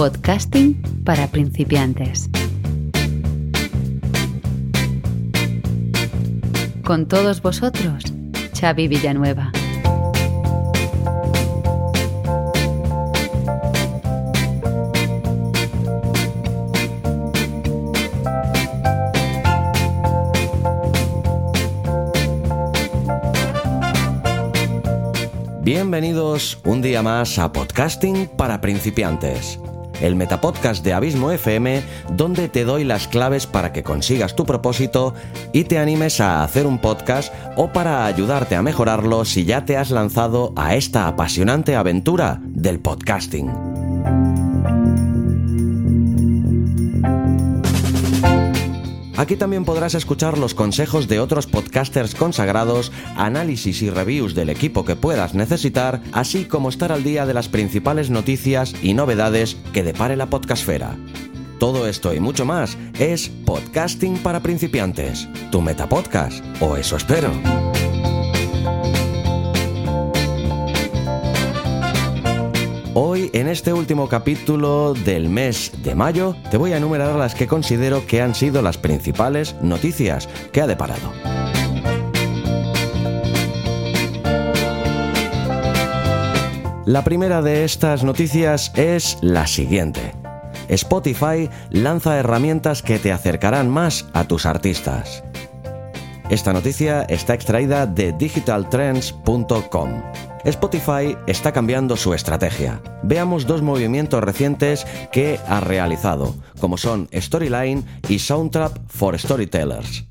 Podcasting para principiantes. Con todos vosotros, Xavi Villanueva. Bienvenidos un día más a Podcasting para principiantes, el metapodcast de Abismo FM donde te doy las claves para que consigas tu propósito y te animes a hacer un podcast o para ayudarte a mejorarlo si ya te has lanzado a esta apasionante aventura del podcasting. Aquí también podrás escuchar los consejos de otros podcasters consagrados, análisis y reviews del equipo que puedas necesitar, así como estar al día de las principales noticias y novedades que depare la podcastfera. Todo esto y mucho más es Podcasting para principiantes, tu metapodcast, o eso espero. Hoy, en este último capítulo del mes de mayo, te voy a enumerar las que considero que han sido las principales noticias que ha deparado. La primera de estas noticias es la siguiente. Spotify lanza herramientas que te acercarán más a tus artistas. Esta noticia está extraída de digitaltrends.com. Spotify está cambiando su estrategia. Veamos dos movimientos recientes que ha realizado, como son Storyline y Soundtrap for Storytellers.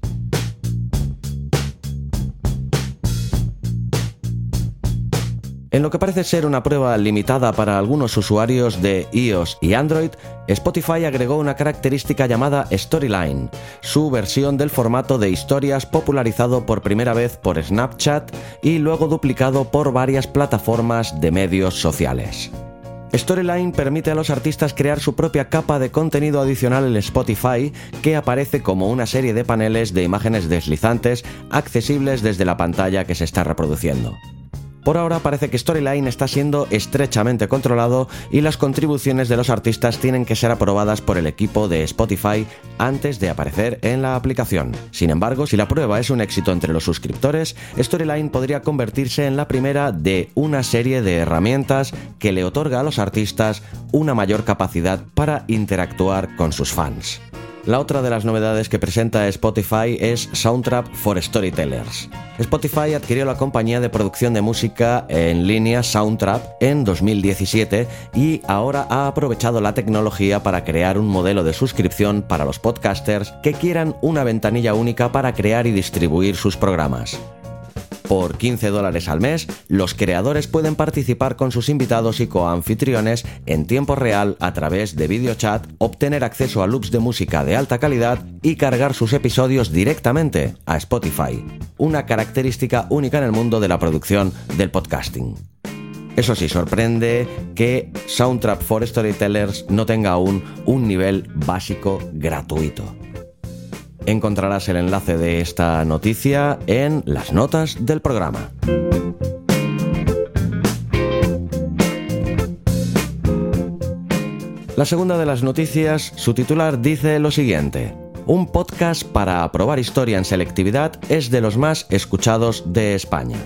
En lo que parece ser una prueba limitada para algunos usuarios de iOS y Android, Spotify agregó una característica llamada Storyline, su versión del formato de historias popularizado por primera vez por Snapchat y luego duplicado por varias plataformas de medios sociales. Storyline permite a los artistas crear su propia capa de contenido adicional en Spotify que aparece como una serie de paneles de imágenes deslizantes accesibles desde la pantalla que se está reproduciendo. Por ahora parece que Storyline está siendo estrechamente controlado y las contribuciones de los artistas tienen que ser aprobadas por el equipo de Spotify antes de aparecer en la aplicación. Sin embargo, si la prueba es un éxito entre los suscriptores, Storyline podría convertirse en la primera de una serie de herramientas que le otorga a los artistas una mayor capacidad para interactuar con sus fans. La otra de las novedades que presenta Spotify es Soundtrap for Storytellers. Spotify adquirió la compañía de producción de música en línea Soundtrap en 2017 y ahora ha aprovechado la tecnología para crear un modelo de suscripción para los podcasters que quieran una ventanilla única para crear y distribuir sus programas. Por 15 dólares al mes, los creadores pueden participar con sus invitados y coanfitriones en tiempo real a través de videochat, obtener acceso a loops de música de alta calidad y cargar sus episodios directamente a Spotify, una característica única en el mundo de la producción del podcasting. Eso sí, sorprende que Soundtrap for Storytellers no tenga aún un nivel básico gratuito. Encontrarás el enlace de esta noticia en las notas del programa. La segunda de las noticias, su titular dice lo siguiente. Un podcast para aprobar historia en selectividad es de los más escuchados de España.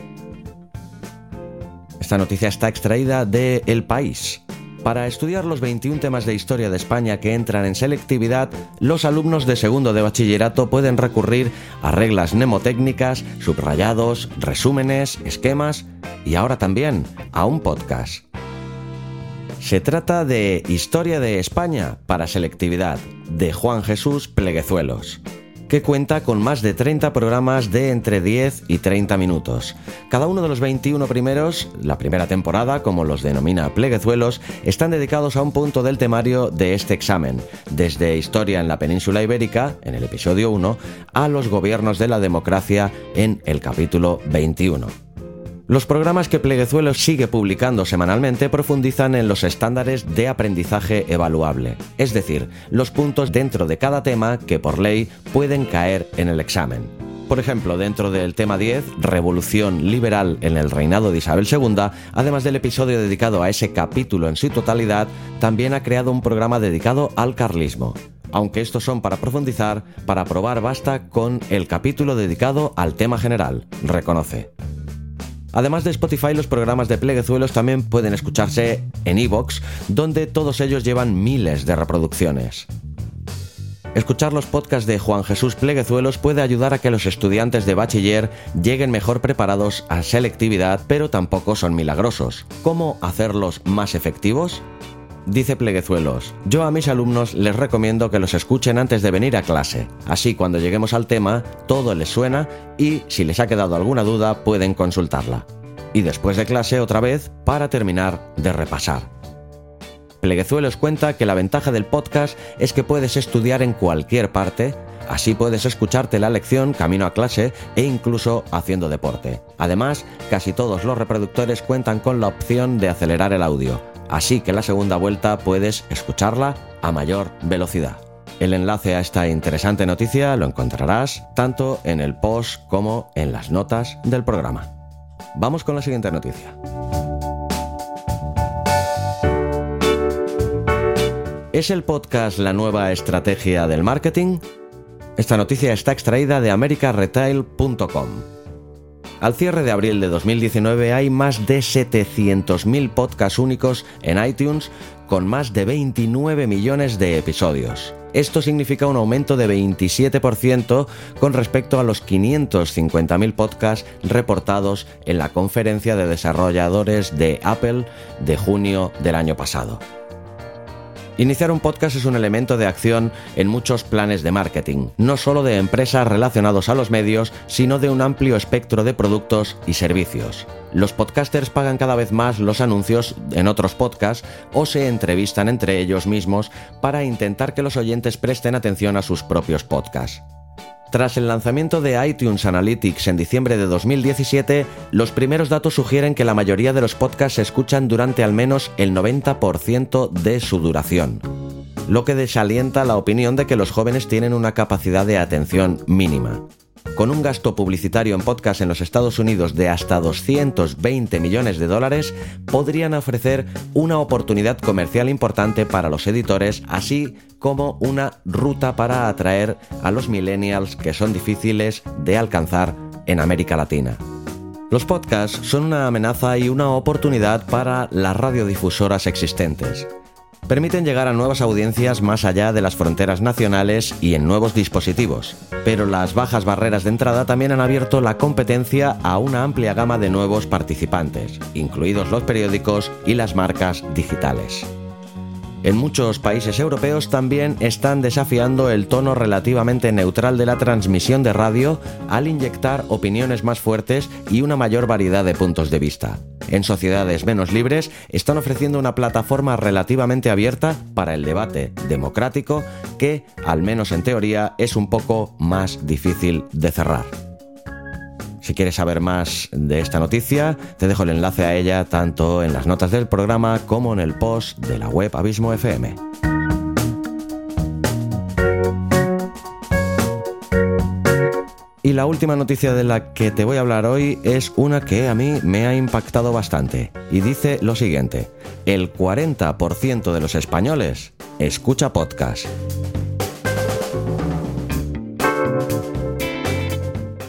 Esta noticia está extraída de El País. Para estudiar los 21 temas de historia de España que entran en selectividad, los alumnos de segundo de bachillerato pueden recurrir a reglas mnemotécnicas, subrayados, resúmenes, esquemas y ahora también a un podcast. Se trata de Historia de España para selectividad, de Juan Jesús Pleguezuelos que cuenta con más de 30 programas de entre 10 y 30 minutos. Cada uno de los 21 primeros, la primera temporada, como los denomina Pleguezuelos, están dedicados a un punto del temario de este examen, desde Historia en la península ibérica, en el episodio 1, a los gobiernos de la democracia en el capítulo 21. Los programas que Pleguezuelos sigue publicando semanalmente profundizan en los estándares de aprendizaje evaluable, es decir, los puntos dentro de cada tema que por ley pueden caer en el examen. Por ejemplo, dentro del tema 10, Revolución Liberal en el reinado de Isabel II, además del episodio dedicado a ese capítulo en su totalidad, también ha creado un programa dedicado al carlismo. Aunque estos son para profundizar, para probar basta con el capítulo dedicado al tema general, reconoce. Además de Spotify, los programas de Pleguezuelos también pueden escucharse en Evox, donde todos ellos llevan miles de reproducciones. Escuchar los podcasts de Juan Jesús Pleguezuelos puede ayudar a que los estudiantes de bachiller lleguen mejor preparados a selectividad, pero tampoco son milagrosos. ¿Cómo hacerlos más efectivos? Dice Pleguezuelos, yo a mis alumnos les recomiendo que los escuchen antes de venir a clase. Así cuando lleguemos al tema, todo les suena y si les ha quedado alguna duda pueden consultarla. Y después de clase otra vez para terminar de repasar. Pleguezuelos cuenta que la ventaja del podcast es que puedes estudiar en cualquier parte, así puedes escucharte la lección camino a clase e incluso haciendo deporte. Además, casi todos los reproductores cuentan con la opción de acelerar el audio, así que la segunda vuelta puedes escucharla a mayor velocidad. El enlace a esta interesante noticia lo encontrarás tanto en el post como en las notas del programa. Vamos con la siguiente noticia. ¿Es el podcast la nueva estrategia del marketing? Esta noticia está extraída de americaretail.com. Al cierre de abril de 2019 hay más de 700.000 podcasts únicos en iTunes con más de 29 millones de episodios. Esto significa un aumento de 27% con respecto a los 550.000 podcasts reportados en la conferencia de desarrolladores de Apple de junio del año pasado. Iniciar un podcast es un elemento de acción en muchos planes de marketing, no solo de empresas relacionados a los medios, sino de un amplio espectro de productos y servicios. Los podcasters pagan cada vez más los anuncios en otros podcasts o se entrevistan entre ellos mismos para intentar que los oyentes presten atención a sus propios podcasts. Tras el lanzamiento de iTunes Analytics en diciembre de 2017, los primeros datos sugieren que la mayoría de los podcasts se escuchan durante al menos el 90% de su duración, lo que desalienta la opinión de que los jóvenes tienen una capacidad de atención mínima. Con un gasto publicitario en podcast en los Estados Unidos de hasta 220 millones de dólares, podrían ofrecer una oportunidad comercial importante para los editores, así como una ruta para atraer a los millennials que son difíciles de alcanzar en América Latina. Los podcasts son una amenaza y una oportunidad para las radiodifusoras existentes permiten llegar a nuevas audiencias más allá de las fronteras nacionales y en nuevos dispositivos. Pero las bajas barreras de entrada también han abierto la competencia a una amplia gama de nuevos participantes, incluidos los periódicos y las marcas digitales. En muchos países europeos también están desafiando el tono relativamente neutral de la transmisión de radio al inyectar opiniones más fuertes y una mayor variedad de puntos de vista. En sociedades menos libres están ofreciendo una plataforma relativamente abierta para el debate democrático que, al menos en teoría, es un poco más difícil de cerrar. Si quieres saber más de esta noticia, te dejo el enlace a ella tanto en las notas del programa como en el post de la web Abismo FM. Y la última noticia de la que te voy a hablar hoy es una que a mí me ha impactado bastante y dice lo siguiente, el 40% de los españoles escucha podcast.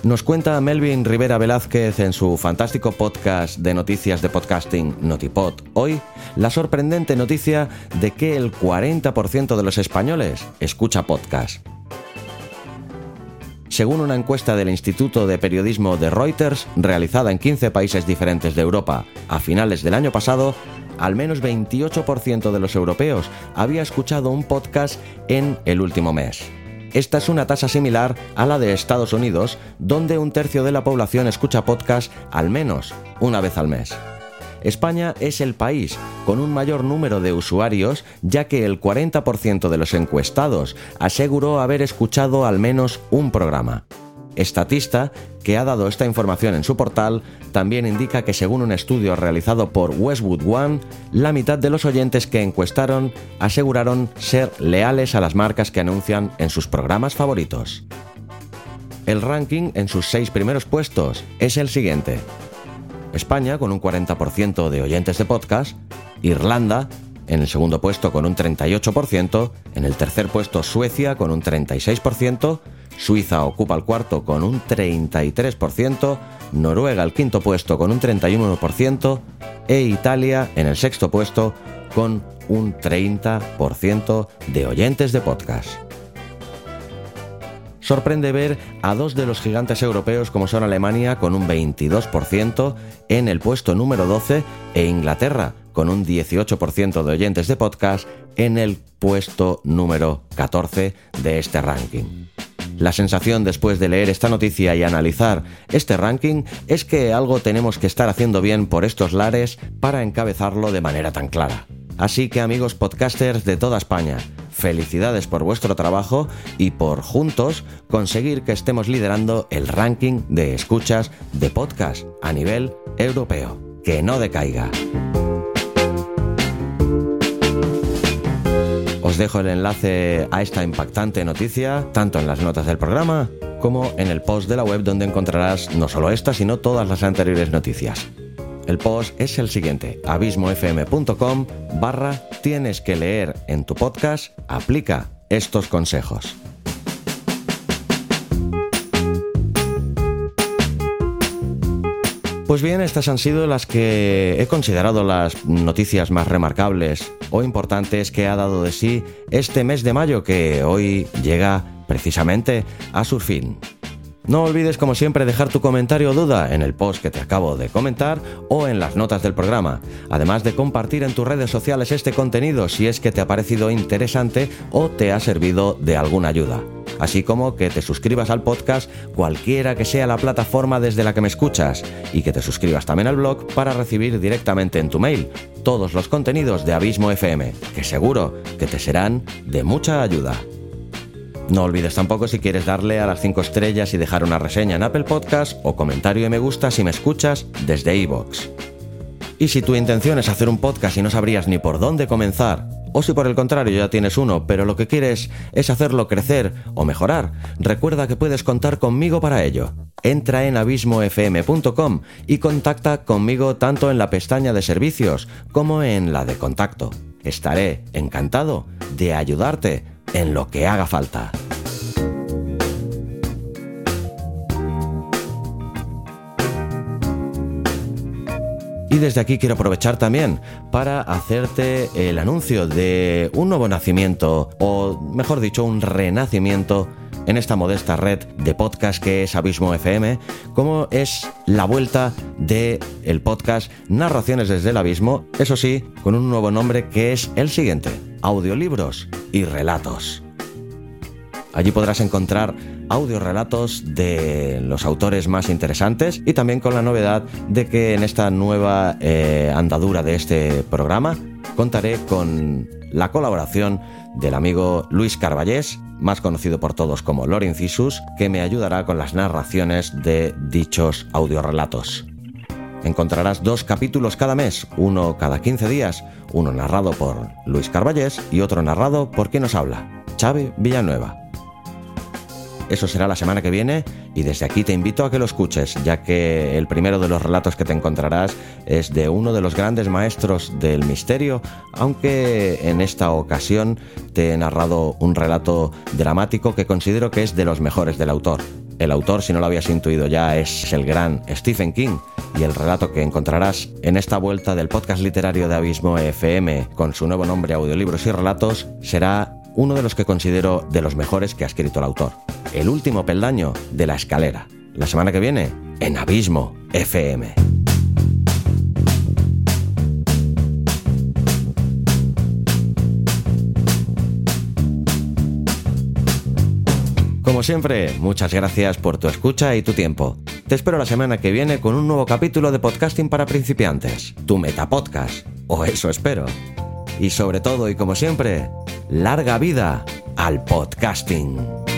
Nos cuenta Melvin Rivera Velázquez en su fantástico podcast de noticias de podcasting Notipod hoy la sorprendente noticia de que el 40% de los españoles escucha podcast. Según una encuesta del Instituto de Periodismo de Reuters, realizada en 15 países diferentes de Europa a finales del año pasado, al menos 28% de los europeos había escuchado un podcast en el último mes. Esta es una tasa similar a la de Estados Unidos, donde un tercio de la población escucha podcast al menos una vez al mes. España es el país con un mayor número de usuarios, ya que el 40% de los encuestados aseguró haber escuchado al menos un programa. Estatista, que ha dado esta información en su portal, también indica que según un estudio realizado por Westwood One, la mitad de los oyentes que encuestaron aseguraron ser leales a las marcas que anuncian en sus programas favoritos. El ranking en sus seis primeros puestos es el siguiente. España con un 40% de oyentes de podcast, Irlanda en el segundo puesto con un 38%, en el tercer puesto Suecia con un 36%, Suiza ocupa el cuarto con un 33%, Noruega el quinto puesto con un 31% e Italia en el sexto puesto con un 30% de oyentes de podcast. Sorprende ver a dos de los gigantes europeos como son Alemania con un 22% en el puesto número 12 e Inglaterra con un 18% de oyentes de podcast en el puesto número 14 de este ranking. La sensación después de leer esta noticia y analizar este ranking es que algo tenemos que estar haciendo bien por estos lares para encabezarlo de manera tan clara. Así que amigos podcasters de toda España, felicidades por vuestro trabajo y por juntos conseguir que estemos liderando el ranking de escuchas de podcast a nivel europeo. Que no decaiga. Os dejo el enlace a esta impactante noticia, tanto en las notas del programa como en el post de la web donde encontrarás no solo esta, sino todas las anteriores noticias. El post es el siguiente, abismofm.com barra tienes que leer en tu podcast, aplica estos consejos. Pues bien, estas han sido las que he considerado las noticias más remarcables o importantes que ha dado de sí este mes de mayo que hoy llega precisamente a su fin. No olvides como siempre dejar tu comentario o duda en el post que te acabo de comentar o en las notas del programa, además de compartir en tus redes sociales este contenido si es que te ha parecido interesante o te ha servido de alguna ayuda así como que te suscribas al podcast cualquiera que sea la plataforma desde la que me escuchas y que te suscribas también al blog para recibir directamente en tu mail todos los contenidos de Abismo FM, que seguro que te serán de mucha ayuda. No olvides tampoco si quieres darle a las 5 estrellas y dejar una reseña en Apple Podcast o comentario y me gusta si me escuchas desde iVoox. Y si tu intención es hacer un podcast y no sabrías ni por dónde comenzar, o si por el contrario ya tienes uno, pero lo que quieres es hacerlo crecer o mejorar, recuerda que puedes contar conmigo para ello. Entra en abismofm.com y contacta conmigo tanto en la pestaña de servicios como en la de contacto. Estaré encantado de ayudarte en lo que haga falta. Y desde aquí quiero aprovechar también para hacerte el anuncio de un nuevo nacimiento, o mejor dicho, un renacimiento en esta modesta red de podcast que es Abismo FM, como es la vuelta de el podcast Narraciones desde el Abismo, eso sí, con un nuevo nombre que es el siguiente: Audiolibros y relatos. Allí podrás encontrar audiorelatos de los autores más interesantes y también con la novedad de que en esta nueva eh, andadura de este programa contaré con la colaboración del amigo Luis Carballés, más conocido por todos como Lorencisus, que me ayudará con las narraciones de dichos audiorelatos. Encontrarás dos capítulos cada mes, uno cada 15 días, uno narrado por Luis Carballés y otro narrado por quien nos habla, Xavi Villanueva. Eso será la semana que viene y desde aquí te invito a que lo escuches, ya que el primero de los relatos que te encontrarás es de uno de los grandes maestros del misterio, aunque en esta ocasión te he narrado un relato dramático que considero que es de los mejores del autor. El autor, si no lo habías intuido ya, es el gran Stephen King y el relato que encontrarás en esta vuelta del podcast literario de Abismo FM con su nuevo nombre Audiolibros y Relatos será uno de los que considero de los mejores que ha escrito el autor. El último peldaño de la escalera. La semana que viene, en Abismo FM. Como siempre, muchas gracias por tu escucha y tu tiempo. Te espero la semana que viene con un nuevo capítulo de podcasting para principiantes, tu metapodcast, o eso espero. Y sobre todo y como siempre, larga vida al podcasting.